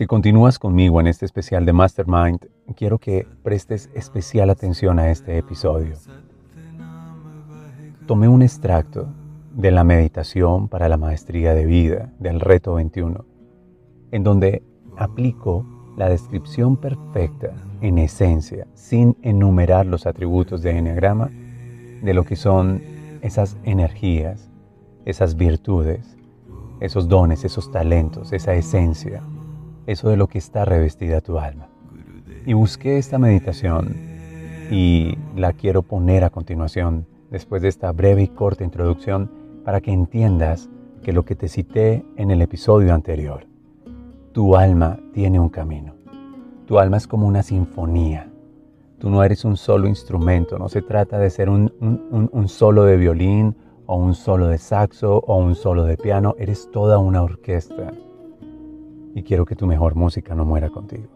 Si continúas conmigo en este especial de Mastermind, quiero que prestes especial atención a este episodio. Tomé un extracto de la meditación para la maestría de vida del reto 21, en donde aplico la descripción perfecta en esencia, sin enumerar los atributos de Enneagrama, de lo que son esas energías, esas virtudes, esos dones, esos talentos, esa esencia eso de lo que está revestida tu alma. Y busqué esta meditación y la quiero poner a continuación después de esta breve y corta introducción para que entiendas que lo que te cité en el episodio anterior, tu alma tiene un camino. Tu alma es como una sinfonía. Tú no eres un solo instrumento, no se trata de ser un, un solo de violín o un solo de saxo o un solo de piano, eres toda una orquesta y quiero que tu mejor música no muera contigo.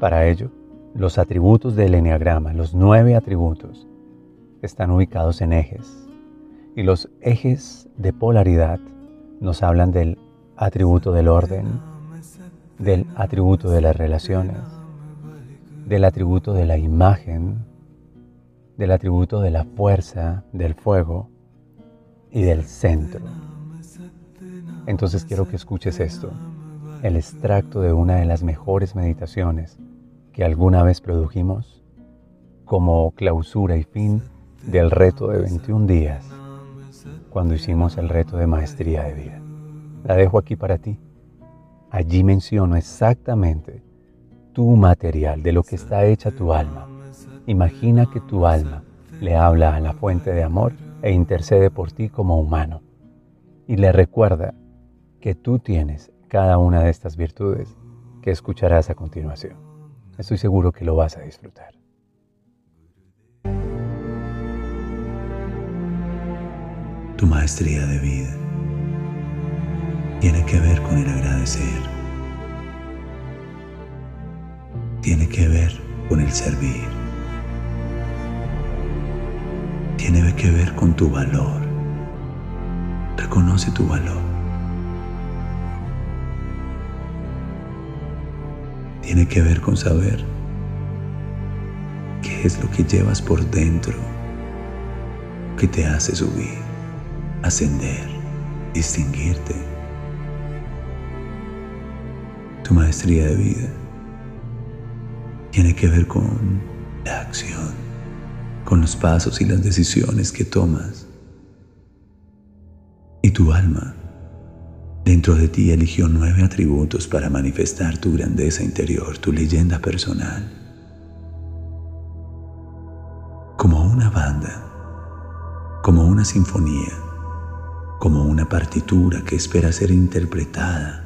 Para ello, los atributos del Enneagrama, los nueve atributos, están ubicados en ejes. Y los ejes de polaridad nos hablan del atributo del orden, del atributo de las relaciones, del atributo de la imagen, del atributo de la fuerza, del fuego y del centro. Entonces quiero que escuches esto el extracto de una de las mejores meditaciones que alguna vez produjimos como clausura y fin del reto de 21 días cuando hicimos el reto de maestría de vida. La dejo aquí para ti. Allí menciono exactamente tu material, de lo que está hecha tu alma. Imagina que tu alma le habla a la fuente de amor e intercede por ti como humano. Y le recuerda que tú tienes cada una de estas virtudes que escucharás a continuación. Estoy seguro que lo vas a disfrutar. Tu maestría de vida tiene que ver con el agradecer. Tiene que ver con el servir. Tiene que ver con tu valor. Reconoce tu valor. Tiene que ver con saber qué es lo que llevas por dentro que te hace subir, ascender, distinguirte. Tu maestría de vida tiene que ver con la acción, con los pasos y las decisiones que tomas. Y tu alma Dentro de ti eligió nueve atributos para manifestar tu grandeza interior, tu leyenda personal. Como una banda, como una sinfonía, como una partitura que espera ser interpretada.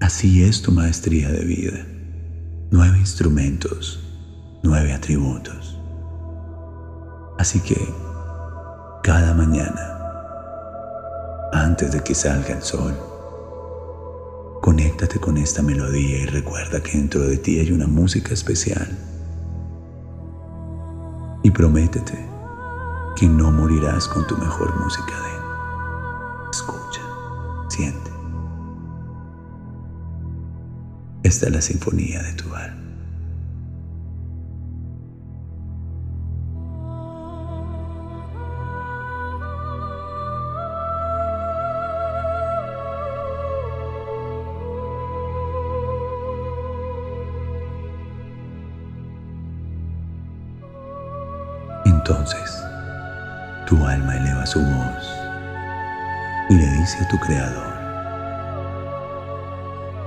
Así es tu maestría de vida. Nueve instrumentos, nueve atributos. Así que cada mañana antes de que salga el sol. Conéctate con esta melodía y recuerda que dentro de ti hay una música especial. Y prométete que no morirás con tu mejor música de Escucha, siente. Esta es la sinfonía de tu alma. Entonces, tu alma eleva su voz y le dice a tu Creador,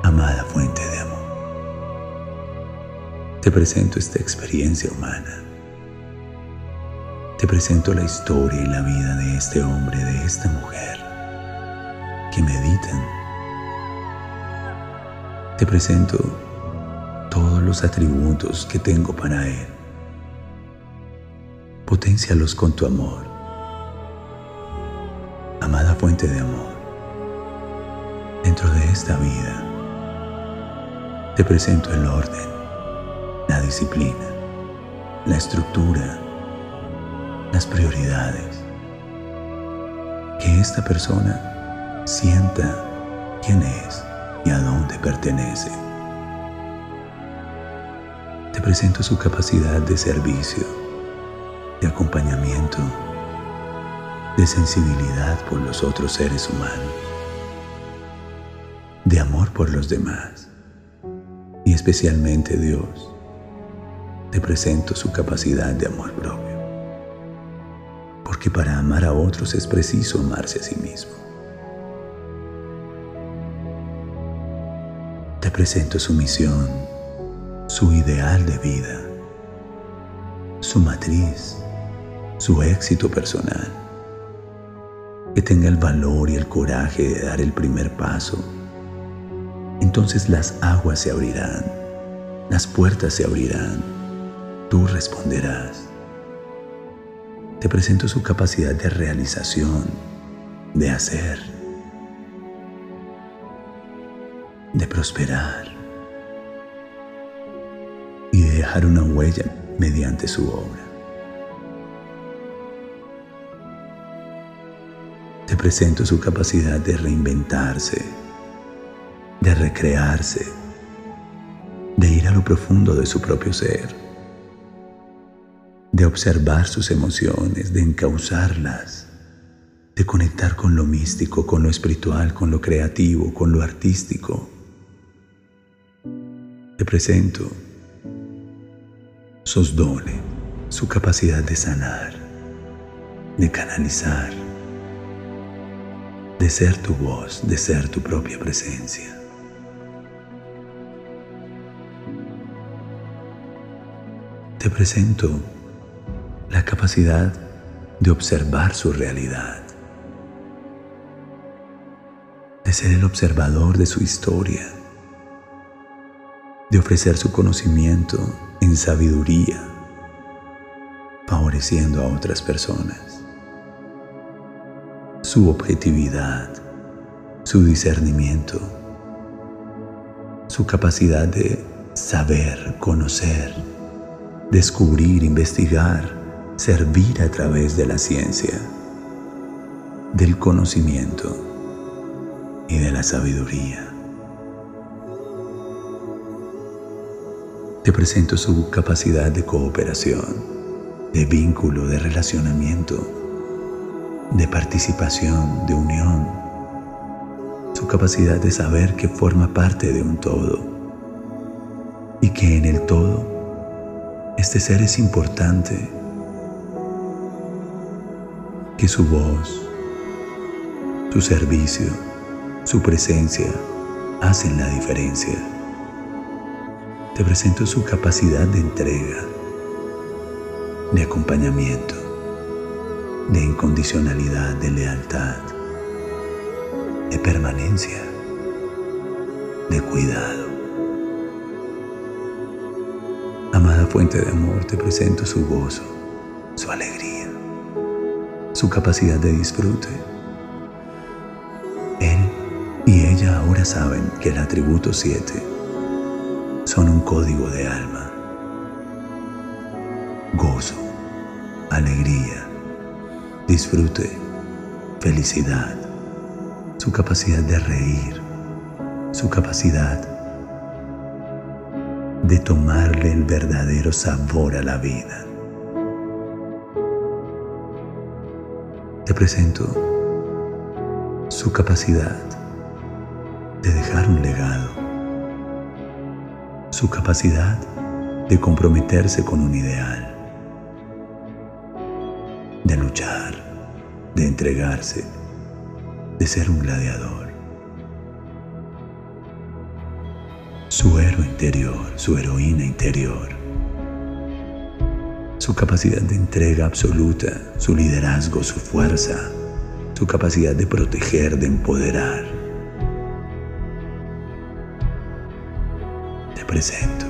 amada fuente de amor, Te presento esta experiencia humana. Te presento la historia y la vida de este hombre, de esta mujer, que meditan. Te presento todos los atributos que tengo para él. Potencialos con tu amor. Amada fuente de amor, dentro de esta vida, te presento el orden, la disciplina, la estructura, las prioridades. Que esta persona sienta quién es y a dónde pertenece. Te presento su capacidad de servicio, de acompañamiento, de sensibilidad por los otros seres humanos, de amor por los demás y especialmente Dios, te presento su capacidad de amor propio. Porque para amar a otros es preciso amarse a sí mismo. Te presento su misión, su ideal de vida, su matriz, su éxito personal. Que tenga el valor y el coraje de dar el primer paso entonces las aguas se abrirán, las puertas se abrirán, tú responderás. Te presento su capacidad de realización, de hacer, de prosperar y de dejar una huella mediante su obra. Presento su capacidad de reinventarse, de recrearse, de ir a lo profundo de su propio ser, de observar sus emociones, de encauzarlas, de conectar con lo místico, con lo espiritual, con lo creativo, con lo artístico. Te presento sus dones, su capacidad de sanar, de canalizar, de ser tu voz, de ser tu propia presencia. te presento la capacidad de observar su realidad, de ser el observador de su historia, de ofrecer su conocimiento en sabiduría, favoreciendo a otras personas, su objetividad, su discernimiento, su capacidad de saber, conocer, descubrir, investigar, servir a través de la ciencia, del conocimiento y de la sabiduría. Te presento su capacidad de cooperación, de vínculo, de relacionamiento, de participación, de unión, su capacidad de saber que forma parte de un todo. Y que en el todo este ser es importante, que su voz, su servicio, su presencia hacen la diferencia. Te presento su capacidad de entrega, de acompañamiento, de incondicionalidad, de lealtad, de permanencia, de cuidado. Amada fuente de amor, te presento su gozo, su alegría, su capacidad de disfrute. Él y ella ahora saben que el atributo 7 son un código de alma. Gozo, alegría, disfrute, felicidad, su capacidad de reír, su capacidad de tomarle el verdadero sabor a la vida. Te presento su capacidad de dejar un legado, su capacidad de comprometerse con un ideal, de entregarse, de ser un gladiador. su héroe interior, su heroína interior. su capacidad de entrega absoluta, su liderazgo, su fuerza, su capacidad de proteger, de empoderar. Te presento,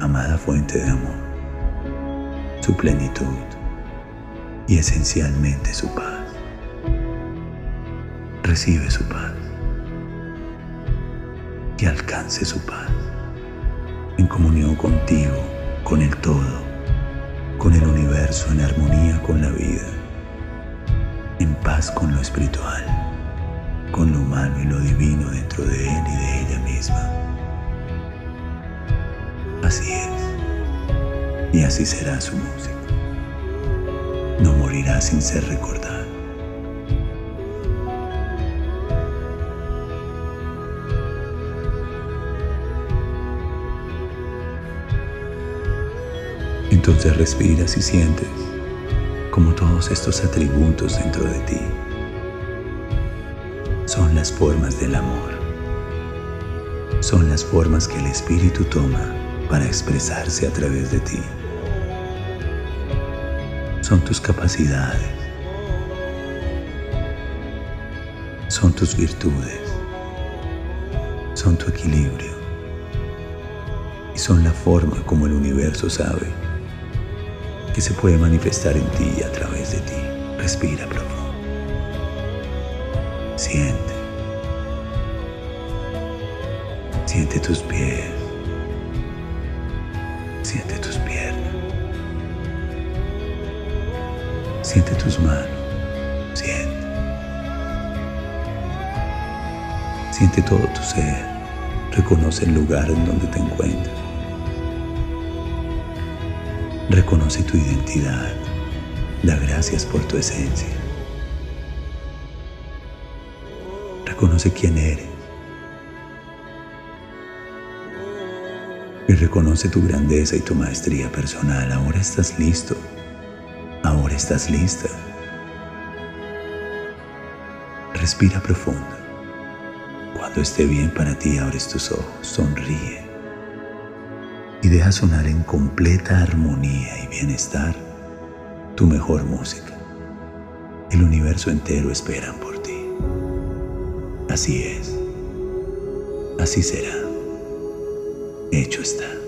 amada fuente de amor, su plenitud y esencialmente su paz. Recibe su paz, que alcance su paz en comunión contigo, con el todo con el universo en armonía con la vida, en paz con lo espiritual, con lo humano y lo divino dentro de él y de ella misma. Así es, y así será su música. No morirá sin ser recordado. Entonces respiras y sientes como todos estos atributos dentro de ti son las formas del amor. Son las formas que el Espíritu toma para expresarse a través de ti. Son tus capacidades. Son tus virtudes. Son tu equilibrio. Y son la forma como el universo sabe que se puede manifestar en ti y a través de ti. Respira profundo. Siente. Siente tus pies. Siente tus piernas. Siente tus manos. Siente. Siente todo tu ser. Reconoce el lugar en donde te encuentras. Reconoce tu identidad. Da gracias por tu esencia. Reconoce quién eres. Y reconoce tu grandeza y tu maestría personal. Ahora estás listo. Estás lista. Respira profundo. Cuando esté bien para ti, abres tus ojos. Sonríe y deja sonar en completa armonía y bienestar tu mejor música. El universo entero espera por ti. Así es. Así será. Hecho está.